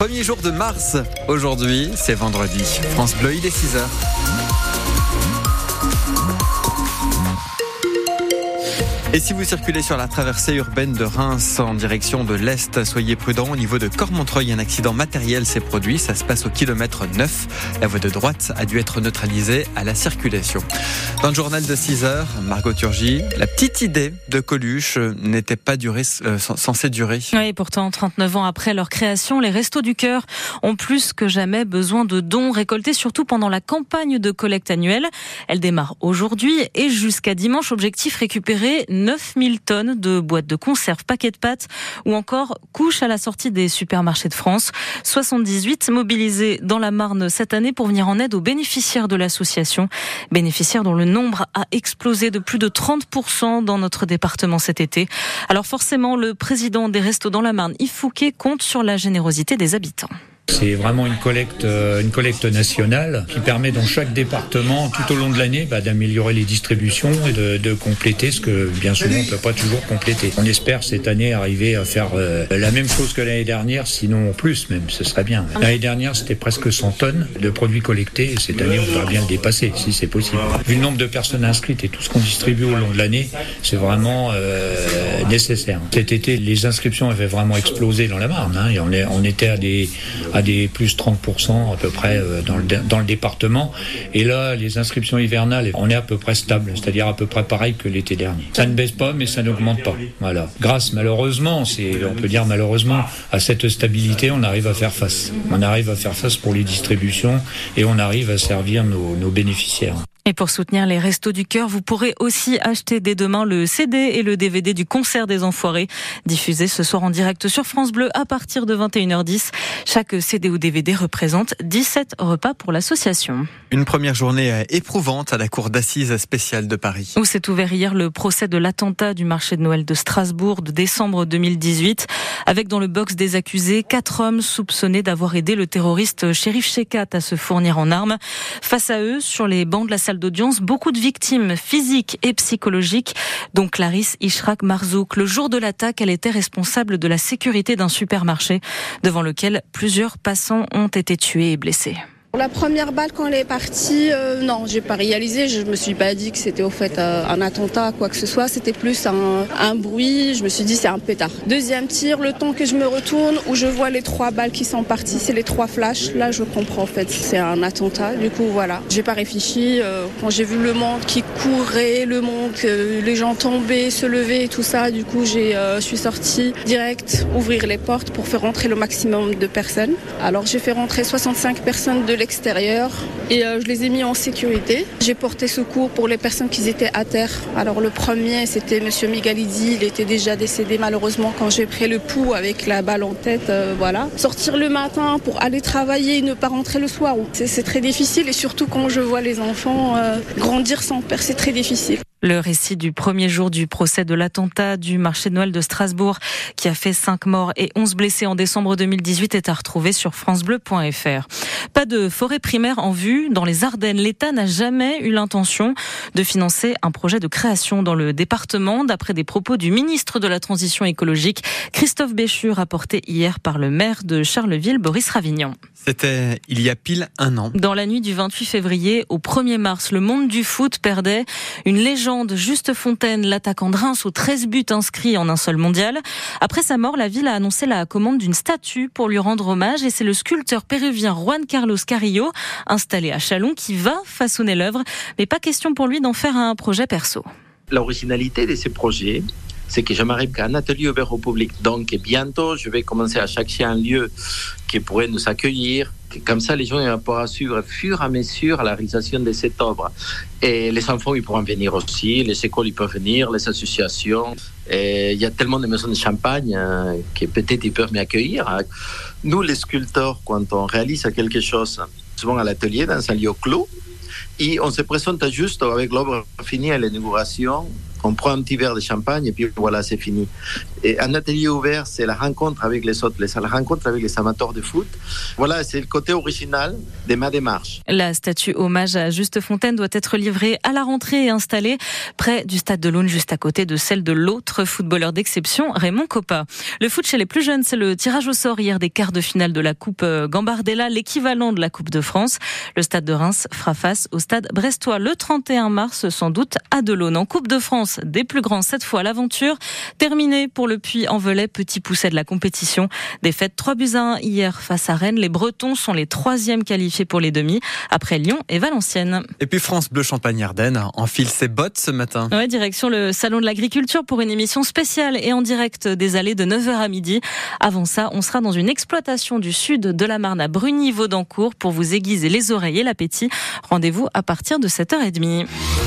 Premier jour de mars, aujourd'hui, c'est vendredi. France Bleu, il est 6h. Et si vous circulez sur la traversée urbaine de Reims en direction de l'Est, soyez prudents. Au niveau de Cormontreuil, un accident matériel s'est produit. Ça se passe au kilomètre 9. La voie de droite a dû être neutralisée à la circulation. Dans le journal de 6 heures, Margot Turgy, la petite idée de Coluche n'était pas durée, euh, censée durer. Oui, pourtant, 39 ans après leur création, les Restos du Cœur ont plus que jamais besoin de dons récoltés, surtout pendant la campagne de collecte annuelle. Elle démarre aujourd'hui et jusqu'à dimanche, objectif récupérer 9000 tonnes de boîtes de conserve, paquets de pâtes ou encore couches à la sortie des supermarchés de France. 78 mobilisés dans la Marne cette année pour venir en aide aux bénéficiaires de l'association. Bénéficiaires dont le nombre a explosé de plus de 30% dans notre département cet été. Alors forcément, le président des Restos dans la Marne, Yves Fouquet, compte sur la générosité des habitants. C'est vraiment une collecte, euh, une collecte nationale qui permet dans chaque département, tout au long de l'année, bah, d'améliorer les distributions et de, de, compléter ce que bien souvent on ne peut pas toujours compléter. On espère cette année arriver à faire euh, la même chose que l'année dernière, sinon plus même, ce serait bien. L'année dernière, c'était presque 100 tonnes de produits collectés et cette année, on devrait bien le dépasser si c'est possible. Vu le nombre de personnes inscrites et tout ce qu'on distribue au long de l'année, c'est vraiment euh, nécessaire. Cet été, les inscriptions avaient vraiment explosé dans la Marne. Hein, et on, est, on était à des à des plus 30% à peu près euh, dans le, dans le département. Et là, les inscriptions hivernales, on est à peu près stable, c'est-à-dire à peu près pareil que l'été dernier. Ça ne baisse pas, mais ça n'augmente pas. Voilà. Grâce, malheureusement, c'est, on peut dire malheureusement, à cette stabilité, on arrive à faire face. On arrive à faire face pour les distributions et on arrive à servir nos, nos bénéficiaires. Et pour soutenir les Restos du Cœur, vous pourrez aussi acheter dès demain le CD et le DVD du concert des Enfoirés, diffusé ce soir en direct sur France Bleu à partir de 21h10. Chaque CD ou DVD représente 17 repas pour l'association. Une première journée éprouvante à la cour d'assises spéciale de Paris. Où s'est ouvert hier le procès de l'attentat du marché de Noël de Strasbourg de décembre 2018, avec dans le box des accusés quatre hommes soupçonnés d'avoir aidé le terroriste Shérif Shekat à se fournir en armes. Face à eux, sur les bancs de la salle d'audience, beaucoup de victimes physiques et psychologiques, dont Clarisse Ishrak Marzouk. Le jour de l'attaque, elle était responsable de la sécurité d'un supermarché devant lequel plusieurs passants ont été tués et blessés. La première balle quand elle est partie, euh, non, j'ai pas réalisé. Je me suis pas dit que c'était au fait euh, un attentat, quoi que ce soit. C'était plus un, bruit. Je me suis dit c'est un pétard. Deuxième tir, le temps que je me retourne, où je vois les trois balles qui sont parties, c'est les trois flashs. Là, je comprends en fait, c'est un attentat. Du coup, voilà. J'ai pas réfléchi. Euh, quand j'ai vu le monde qui courait, le monde, les gens tombaient, se levaient et tout ça, du coup, j'ai, je suis sortie direct ouvrir les portes pour faire rentrer le maximum de personnes. Alors, j'ai fait rentrer 65 personnes de l'extérieur et euh, je les ai mis en sécurité. J'ai porté secours pour les personnes qui étaient à terre. Alors le premier, c'était Monsieur Migalidi, il était déjà décédé malheureusement quand j'ai pris le pouls avec la balle en tête. Euh, voilà. Sortir le matin pour aller travailler et ne pas rentrer le soir, c'est très difficile et surtout quand je vois les enfants euh, grandir sans père, c'est très difficile. Le récit du premier jour du procès de l'attentat du marché de Noël de Strasbourg qui a fait 5 morts et 11 blessés en décembre 2018 est à retrouver sur francebleu.fr. Pas de forêt primaire en vue dans les Ardennes. L'État n'a jamais eu l'intention de financer un projet de création dans le département, d'après des propos du ministre de la Transition écologique, Christophe Béchu, rapporté hier par le maire de Charleville, Boris Ravignon. C'était il y a pile un an. Dans la nuit du 28 février au 1er mars, le monde du foot perdait une légende. Juste Fontaine, l'attaquant de Reims aux 13 buts inscrits en un seul mondial. Après sa mort, la ville a annoncé la commande d'une statue pour lui rendre hommage et c'est le sculpteur péruvien Juan Carlos Carrillo, installé à Chalon, qui va façonner l'œuvre. Mais pas question pour lui d'en faire un projet perso. L'originalité de ces projets, c'est que je m'arrive qu'à un atelier ouvert au public. Donc bientôt, je vais commencer à chercher un lieu qui pourrait nous accueillir. Comme ça, les gens vont pouvoir suivre fur à mesure la réalisation de cette œuvre. Et les enfants, ils pourront venir aussi, les écoles, ils peuvent venir, les associations. Il y a tellement de maisons de champagne hein, que peut-être ils peuvent m'accueillir. Nous, les sculpteurs, quand on réalise quelque chose, souvent à l'atelier, dans un lieu clos, et on se présente juste avec l'œuvre finie à l'inauguration On prend un petit verre de champagne et puis voilà, c'est fini. Et un atelier ouvert, c'est la rencontre avec les autres, la rencontre avec les amateurs de foot. Voilà, c'est le côté original de ma démarche. La statue hommage à Juste Fontaine doit être livrée à la rentrée et installée près du stade de l'Aune, juste à côté de celle de l'autre footballeur d'exception, Raymond Coppa. Le foot chez les plus jeunes, c'est le tirage au sort hier des quarts de finale de la Coupe euh, Gambardella, l'équivalent de la Coupe de France. Le stade de Reims fera face au stade brestois le 31 mars, sans doute à Delaune. En Coupe de France, des plus grands cette fois l'aventure. Terminée pour le Puy-en-Velay, petit pousset de la compétition. Défaite 3 buts à 1 hier face à Rennes. Les Bretons sont les troisièmes qualifiés pour les demi, après Lyon et Valenciennes. Et puis France Bleu Champagne-Ardenne enfile ses bottes ce matin. Ouais, direction le Salon de l'Agriculture pour une émission spéciale et en direct des allées de 9h à midi. Avant ça, on sera dans une exploitation du sud de la Marne à Bruni-Vaudancourt pour vous aiguiser les oreilles et l'appétit. Rendez-vous à partir de 7h30.